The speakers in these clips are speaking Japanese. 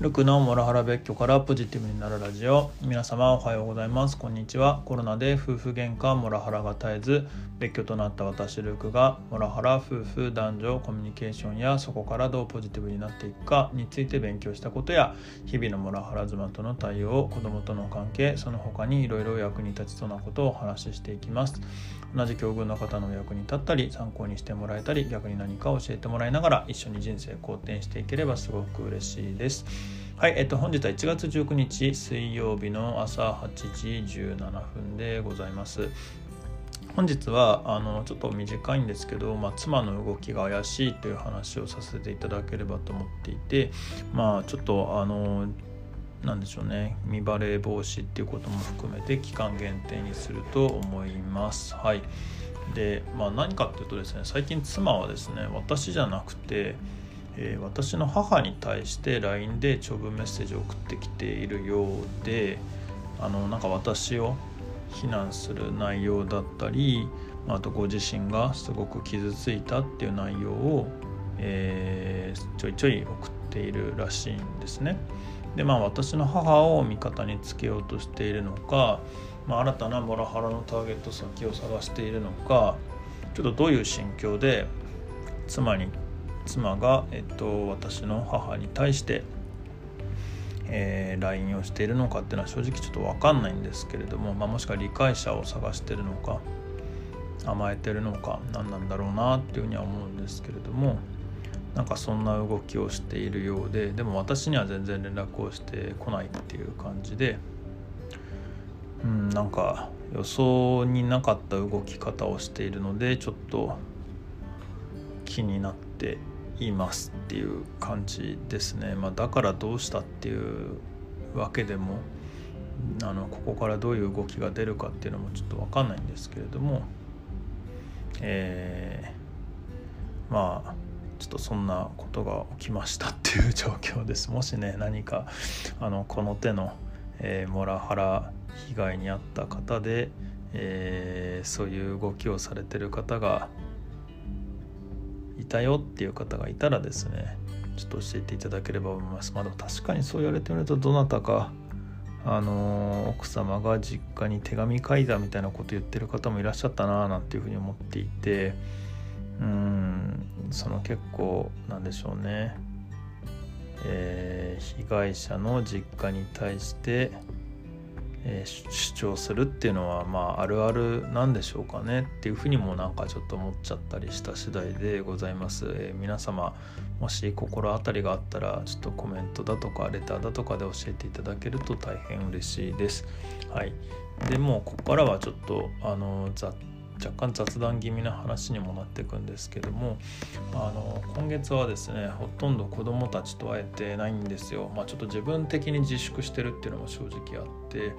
ルクのモラハラ別居からポジティブになるラジオ。皆様おはようございます。こんにちは。コロナで夫婦喧嘩モラハラが絶えず別居となった私ルクがモラハラ夫婦男女コミュニケーションやそこからどうポジティブになっていくかについて勉強したことや日々のモラハラ妻との対応子供との関係その他にいろいろ役に立ちそうなことをお話ししていきます。同じ境遇の方の役に立ったり参考にしてもらえたり逆に何か教えてもらいながら一緒に人生好転していければすごく嬉しいです。はい、えっと、本日は1月19日水曜日の朝8時17分でございます。本日はあのちょっと短いんですけど、まあ、妻の動きが怪しいという話をさせていただければと思っていてまあちょっとあのなんでしょうね見バレ防止っていうことも含めて期間限定にすると思います。はいでまあ、何かっていうとですね最近妻はですね私じゃなくてえー、私の母に対して LINE で長文メッセージを送ってきているようであのなんか私を非難する内容だったりあとご自身がすごく傷ついたっていう内容を、えー、ちょいちょい送っているらしいんですね。でまあ私の母を味方につけようとしているのか、まあ、新たなモラハラのターゲット先を探しているのかちょっとどういう心境で妻に妻が、えっと、私の母に対して、えー、LINE をしているのかっていうのは正直ちょっと分かんないんですけれども、まあ、もしくは理解者を探してるのか甘えてるのか何なんだろうなっていうふうには思うんですけれどもなんかそんな動きをしているようででも私には全然連絡をしてこないっていう感じでうんなんか予想になかった動き方をしているのでちょっと気になっていますっていう感じですね、まあ、だからどうしたっていうわけでもあのここからどういう動きが出るかっていうのもちょっと分かんないんですけれどもえー、まあちょっとそんなことが起きましたっていう状況です。もしね何かあのこの手の、えー、モラハラ被害に遭った方で、えー、そういう動きをされてる方がいたよっていう方がいたらですねちょっと教えていただければと思います。まあでも確かにそう言われてみるとどなたかあの奥様が実家に手紙書いたみたいなこと言ってる方もいらっしゃったななんていうふうに思っていてうんその結構なんでしょうね。えー、被害者の実家に対してえ、主張するっていうのはまああるあるなんでしょうかねっていうふうにもなんかちょっと思っちゃったりした次第でございます、えー、皆様もし心当たりがあったらちょっとコメントだとかレターだとかで教えていただけると大変嬉しいです。はい。でもここからはちょっとあのざっ若干雑談気味な話にもなっていくんですけどもあの今月はですねほとんど子どもたちと会えてないんですよ、まあ、ちょっと自分的に自粛してるっていうのも正直あって、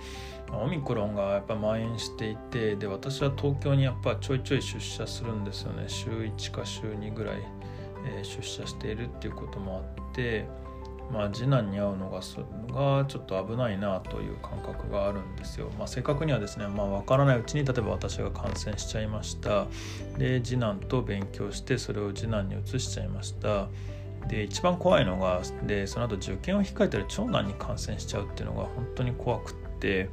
まあ、オミクロンがやっぱ蔓延していてで私は東京にやっぱちょいちょい出社するんですよね。週1か週2ぐらい、えー、出社しているっていうこともあってまあ、次男に会うのががちょっと危ないなという感覚があるんですよ。まあ、正確にはですね、まあ、分からないうちに例えば私が感染しちゃいましたで次男と勉強してそれを次男に移しちゃいましたで一番怖いのがでその後受験を控えてる長男に感染しちゃうっていうのが本当に怖くって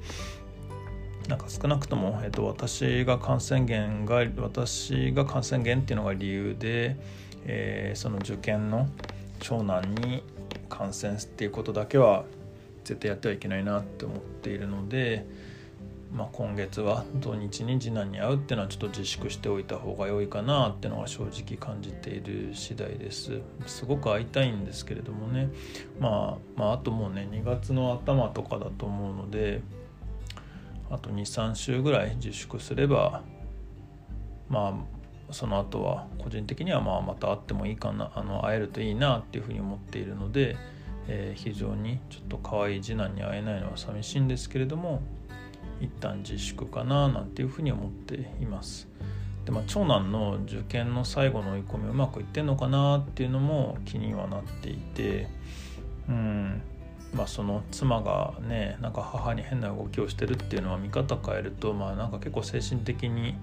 なんか少なくとも、えっと、私が感染源が私が感染源っていうのが理由で、えー、その受験の長男に感染っていうことだけは絶対やってはいけないなって思っているので、まあ、今月は土日に次男に会うっていうのはちょっと自粛しておいた方が良いかなっていうのは正直感じている次第です。すごく会いたいんですけれどもね、まあ、まああともうね2月の頭とかだと思うのであと23週ぐらい自粛すればまあその後は個人的にはまあまた会ってもいいかなあの会えるといいなっていうふうに思っているので、えー、非常にちょっと可愛い次男に会えないのは寂しいんですけれども一旦自粛かななんていうふうに思っています。でまあ、長男の受験の最後の追い込みうまくいってんのかなっていうのも気にはなっていてうんまあその妻がねなんか母に変な動きをしてるっていうのは見方変えるとまあなんか結構精神的に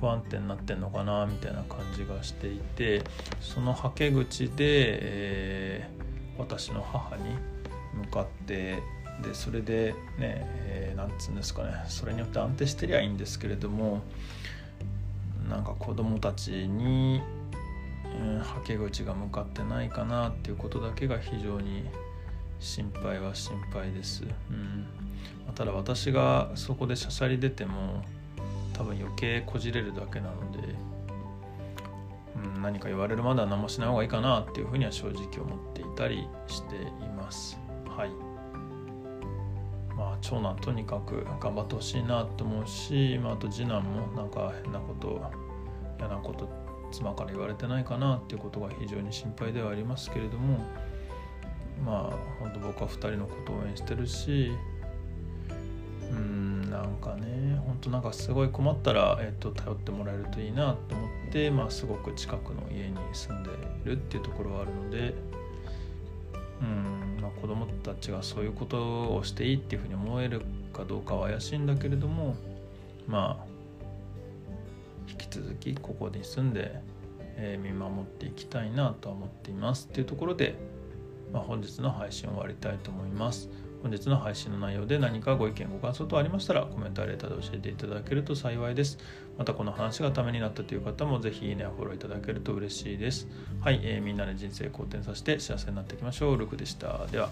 不安定になってんのかなみたいな感じがしていてそのはけ口で、えー、私の母に向かってでそれでね、えー、なんつうんですかねそれによって安定してりゃいいんですけれどもなんか子供たちに、うん、はけ口が向かってないかなっていうことだけが非常に心配は心配です。うんただ私がそこでしゃしゃり出ても多分余計こじれるだけなので、うん、何か言われるまでは何もしない方がいいかなっていうふうには正直思っていたりしています。はいまあ長男とにかく頑張ってほしいなと思うし、まあ、あと次男もなんか変なこと嫌なこと妻から言われてないかなっていうことが非常に心配ではありますけれどもまあ本当僕は2人のことを応援してるしなんかね本当なんかすごい困ったら、えっと、頼ってもらえるといいなと思って、まあ、すごく近くの家に住んでいるっていうところはあるのでうん、まあ、子供たちがそういうことをしていいっていうふうに思えるかどうかは怪しいんだけれどもまあ引き続きここに住んで、えー、見守っていきたいなと思っていますっていうところで、まあ、本日の配信を終わりたいと思います。本日の配信の内容で何かご意見ご感想等ありましたらコメントやレターで教えていただけると幸いです。またこの話がためになったという方もぜひいいねやフォローいただけると嬉しいです。はい、えー、みんなで人生好転させて幸せになっていきましょう。ルクでした。では。